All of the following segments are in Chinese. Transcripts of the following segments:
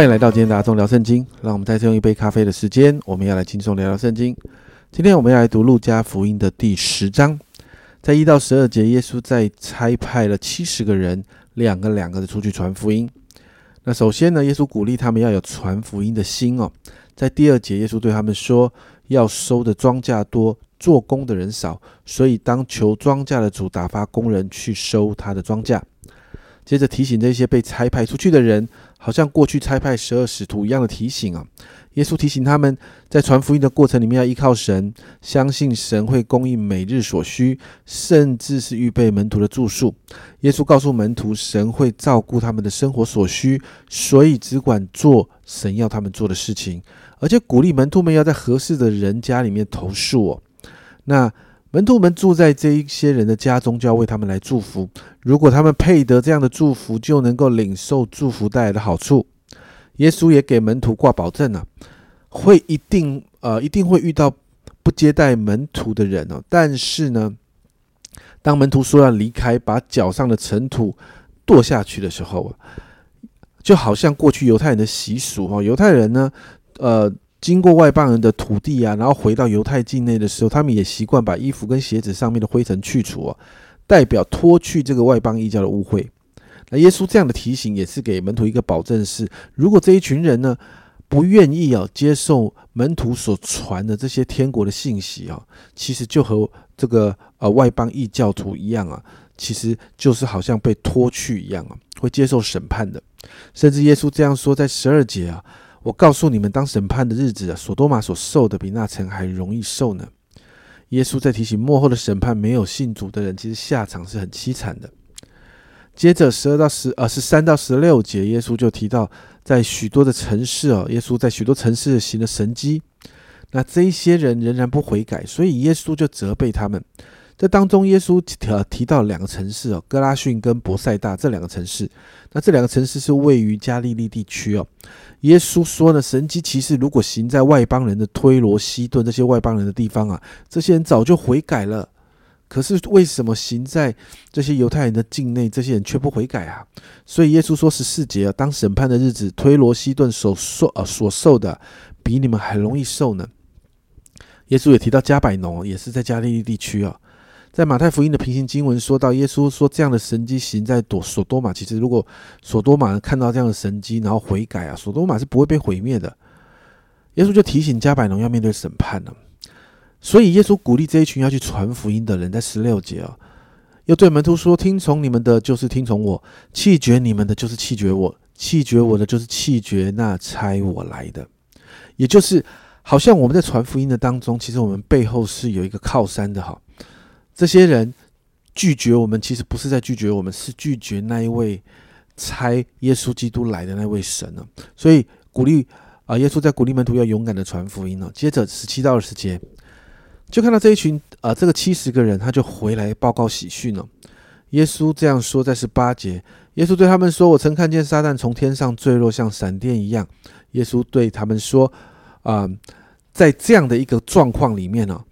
欢迎来到今天的阿忠聊圣经。让我们再次用一杯咖啡的时间，我们要来轻松聊聊圣经。今天我们要来读路加福音的第十章，在一到十二节，耶稣在差派了七十个人，两个两个的出去传福音。那首先呢，耶稣鼓励他们要有传福音的心哦。在第二节，耶稣对他们说：“要收的庄稼多，做工的人少，所以当求庄稼的主打发工人去收他的庄稼。”接着提醒这些被差派出去的人，好像过去差派十二使徒一样的提醒啊。耶稣提醒他们在传福音的过程里面要依靠神，相信神会供应每日所需，甚至是预备门徒的住宿。耶稣告诉门徒，神会照顾他们的生活所需，所以只管做神要他们做的事情，而且鼓励门徒们要在合适的人家里面投宿哦。那。门徒们住在这一些人的家中，就要为他们来祝福。如果他们配得这样的祝福，就能够领受祝福带来的好处。耶稣也给门徒挂保证啊，会一定呃一定会遇到不接待门徒的人哦。但是呢，当门徒说要离开，把脚上的尘土跺下去的时候，就好像过去犹太人的习俗哦，犹太人呢，呃。经过外邦人的土地啊，然后回到犹太境内的时候，他们也习惯把衣服跟鞋子上面的灰尘去除啊，代表脱去这个外邦异教的污秽。那耶稣这样的提醒也是给门徒一个保证：是如果这一群人呢不愿意啊接受门徒所传的这些天国的信息啊，其实就和这个呃外邦异教徒一样啊，其实就是好像被脱去一样啊，会接受审判的。甚至耶稣这样说，在十二节啊。我告诉你们，当审判的日子啊，索多玛所受的比那城还容易受呢。耶稣在提醒幕后的审判，没有信主的人，其实下场是很凄惨的。接着十二到十呃十三到十六节，耶稣就提到，在许多的城市哦，耶稣在许多城市行了神迹，那这一些人仍然不悔改，所以耶稣就责备他们。这当中，耶稣提提到两个城市哦，哥拉逊跟博塞大这两个城市。那这两个城市是位于加利利地区哦。耶稣说呢，神迹其实如果行在外邦人的推罗、西顿这些外邦人的地方啊，这些人早就悔改了。可是为什么行在这些犹太人的境内，这些人却不悔改啊？所以耶稣说十四节啊，当审判的日子，推罗、西顿所受呃所受的，比你们还容易受呢。耶稣也提到加百农，也是在加利利地区啊。在马太福音的平行经文说到，耶稣说这样的神迹行在多索多玛。其实，如果索多玛看到这样的神迹，然后悔改啊，索多玛是不会被毁灭的。耶稣就提醒加百农要面对审判了。所以，耶稣鼓励这一群要去传福音的人，在十六节啊，又对门徒说：“听从你们的，就是听从我；弃绝你们的，就是弃绝我；弃绝我的，就是弃绝那差我来的。”也就是，好像我们在传福音的当中，其实我们背后是有一个靠山的哈。这些人拒绝我们，其实不是在拒绝我们，是拒绝那一位差耶稣基督来的那位神呢。所以鼓励啊，耶稣在鼓励门徒要勇敢的传福音呢。接着十七到二十节，就看到这一群啊，这个七十个人，他就回来报告喜讯了。耶稣这样说，在十八节，耶稣对他们说：“我曾看见撒旦从天上坠落，像闪电一样。”耶稣对他们说：“啊，在这样的一个状况里面呢。”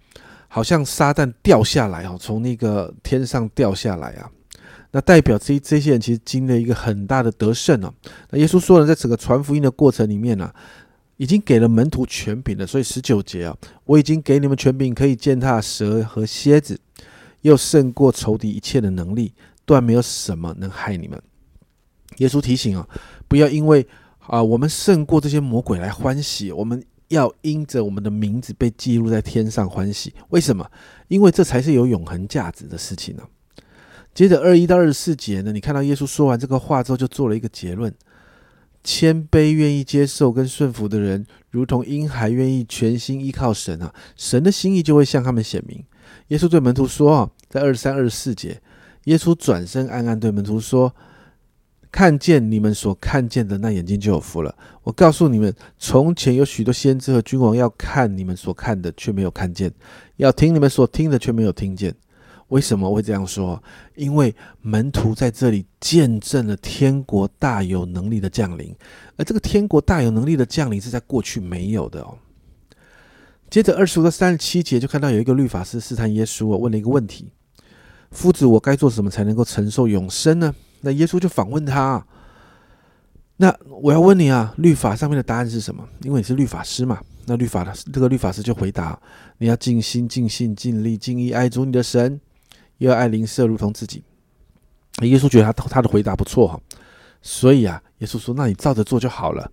好像撒旦掉下来哦，从那个天上掉下来啊，那代表这这些人其实经历了一个很大的得胜哦。那耶稣说了，在整个传福音的过程里面呢，已经给了门徒权柄了。所以十九节啊，我已经给你们权柄，可以践踏蛇和蝎子，又胜过仇敌一切的能力，断没有什么能害你们。耶稣提醒啊，不要因为啊我们胜过这些魔鬼来欢喜我们。要因着我们的名字被记录在天上欢喜，为什么？因为这才是有永恒价值的事情呢。接着二一到二十四节呢，你看到耶稣说完这个话之后，就做了一个结论：谦卑、愿意接受跟顺服的人，如同婴孩愿意全心依靠神啊，神的心意就会向他们显明。耶稣对门徒说啊，在二三、二十四节，耶稣转身暗暗对门徒说。看见你们所看见的那眼睛就有福了。我告诉你们，从前有许多先知和君王要看你们所看的，却没有看见；要听你们所听的，却没有听见。为什么会这样说？因为门徒在这里见证了天国大有能力的降临，而这个天国大有能力的降临是在过去没有的哦。接着二十五到三十七节，就看到有一个律法师试探耶稣，问了一个问题：夫子，我该做什么才能够承受永生呢？那耶稣就反问他：“那我要问你啊，律法上面的答案是什么？因为你是律法师嘛。那律法的这个律法师就回答：你要尽心、尽性、尽力、尽意爱主你的神，又要爱邻舍如同自己。耶稣觉得他他的回答不错哈，所以啊，耶稣说：那你照着做就好了。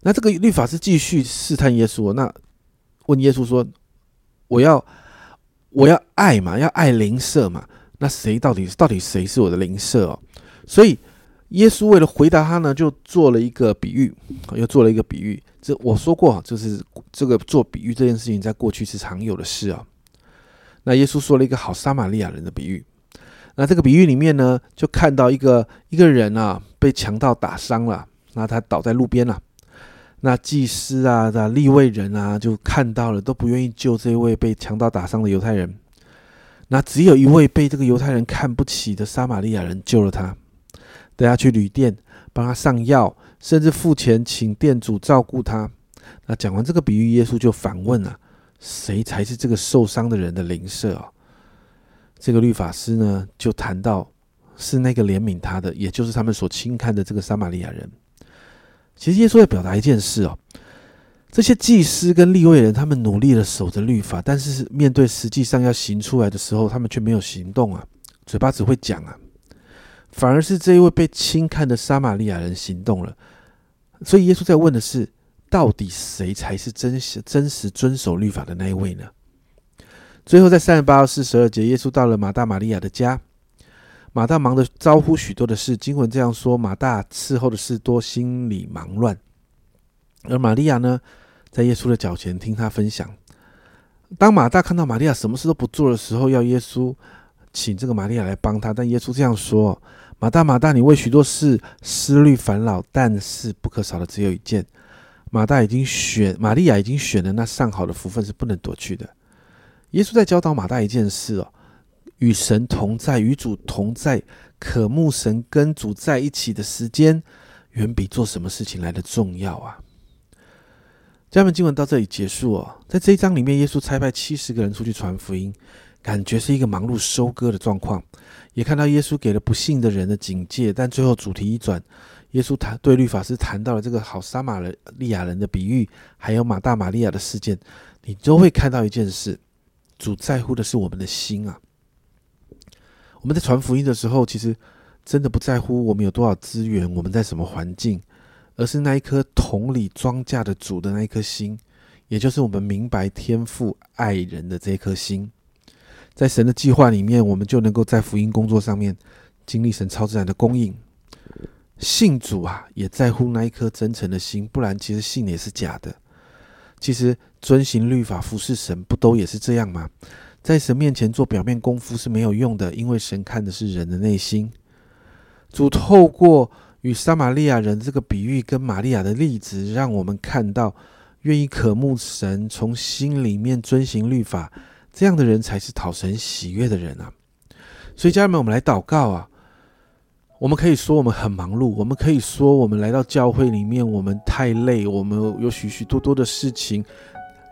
那这个律法师继续试探耶稣，那问耶稣说：我要我要爱嘛，要爱邻舍嘛？那谁到底到底谁是我的邻舍哦？所以。耶稣为了回答他呢，就做了一个比喻，又做了一个比喻。这我说过，就是这个做比喻这件事情，在过去是常有的事啊。那耶稣说了一个好撒玛利亚人的比喻。那这个比喻里面呢，就看到一个一个人啊，被强盗打伤了，那他倒在路边了。那祭司啊、的立位人啊，就看到了，都不愿意救这位被强盗打伤的犹太人。那只有一位被这个犹太人看不起的撒玛利亚人救了他。带他去旅店，帮他上药，甚至付钱请店主照顾他。那讲完这个比喻，耶稣就反问了：谁才是这个受伤的人的邻舍啊？这个律法师呢，就谈到是那个怜悯他的，也就是他们所轻看的这个撒玛利亚人。其实耶稣在表达一件事哦，这些祭司跟利未人，他们努力的守着律法，但是面对实际上要行出来的时候，他们却没有行动啊，嘴巴只会讲啊。反而是这一位被轻看的撒玛利亚人行动了，所以耶稣在问的是：到底谁才是真实真实遵守律法的那一位呢？最后，在三十八到四十二节，耶稣到了马大、玛利亚的家。马大忙着招呼许多的事，经文这样说：马大伺候的事多，心里忙乱；而玛利亚呢，在耶稣的脚前听他分享。当马大看到玛利亚什么事都不做的时候，要耶稣请这个玛利亚来帮他，但耶稣这样说。马大，马大，你为许多事思虑烦恼，但是不可少的只有一件。马大已经选，玛利亚已经选了那上好的福分，是不能夺去的。耶稣在教导马大一件事哦，与神同在，与主同在，渴慕神跟主在一起的时间，远比做什么事情来的重要啊。家们，经文到这里结束哦。在这一章里面，耶稣差派七十个人出去传福音。感觉是一个忙碌收割的状况，也看到耶稣给了不幸的人的警戒，但最后主题一转，耶稣谈对律法师谈到了这个好撒玛利亚人的比喻，还有马大玛利亚的事件，你都会看到一件事：主在乎的是我们的心啊。我们在传福音的时候，其实真的不在乎我们有多少资源，我们在什么环境，而是那一颗同理庄稼的主的那一颗心，也就是我们明白天赋爱人的这颗心。在神的计划里面，我们就能够在福音工作上面经历神超自然的供应。信主啊，也在乎那一颗真诚的心，不然其实信也是假的。其实遵行律法、服侍神，不都也是这样吗？在神面前做表面功夫是没有用的，因为神看的是人的内心。主透过与撒玛利亚人这个比喻跟玛利亚的例子，让我们看到愿意渴慕神，从心里面遵行律法。这样的人才是讨神喜悦的人啊！所以家人们，我们来祷告啊！我们可以说我们很忙碌，我们可以说我们来到教会里面，我们太累，我们有许许多多的事情，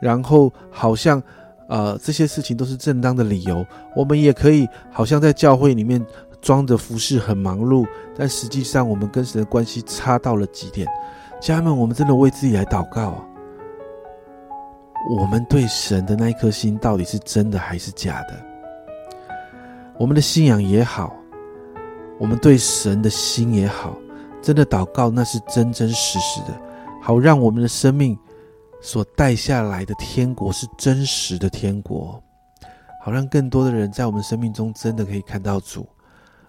然后好像呃这些事情都是正当的理由。我们也可以好像在教会里面装着服饰很忙碌，但实际上我们跟神的关系差到了极点。家人们，我们真的为自己来祷告啊！我们对神的那一颗心到底是真的还是假的？我们的信仰也好，我们对神的心也好，真的祷告那是真真实实的，好让我们的生命所带下来的天国是真实的天国，好让更多的人在我们生命中真的可以看到主，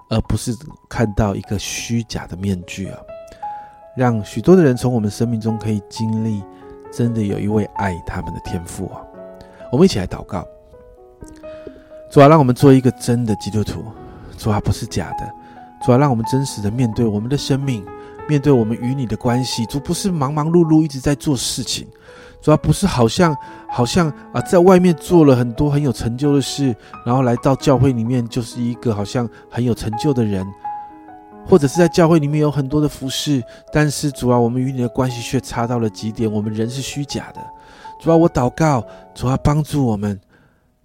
而不是看到一个虚假的面具啊！让许多的人从我们生命中可以经历。真的有一位爱他们的天父啊！我们一起来祷告，主啊，让我们做一个真的基督徒，主啊，不是假的，主啊，让我们真实的面对我们的生命，面对我们与你的关系。主不是忙忙碌碌一直在做事情，主啊，不是好像好像啊，在外面做了很多很有成就的事，然后来到教会里面就是一个好像很有成就的人。或者是在教会里面有很多的服饰，但是主啊，我们与你的关系却差到了极点。我们人是虚假的，主啊，我祷告，主啊，帮助我们，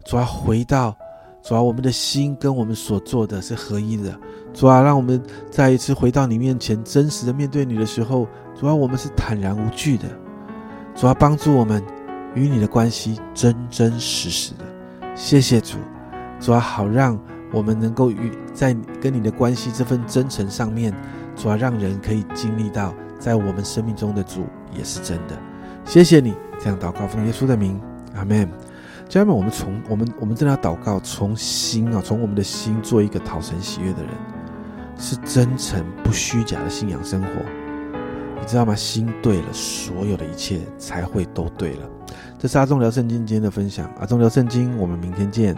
主啊，回到主啊，我们的心跟我们所做的是合一的。主啊，让我们再一次回到你面前，真实的面对你的时候，主啊，我们是坦然无惧的。主啊，帮助我们与你的关系真真实实的。谢谢主，主啊，好让我们能够与在跟你的关系这份真诚上面，主要，让人可以经历到在我们生命中的主也是真的。谢谢你，这样祷告奉耶稣的名，阿门。家人们，我们从我们我们真的要祷告，从心啊，从我们的心做一个讨神喜悦的人。是真诚不虚假的信仰生活，你知道吗？心对了，所有的一切才会都对了。这是阿忠聊圣经今天的分享，阿忠聊圣经，我们明天见。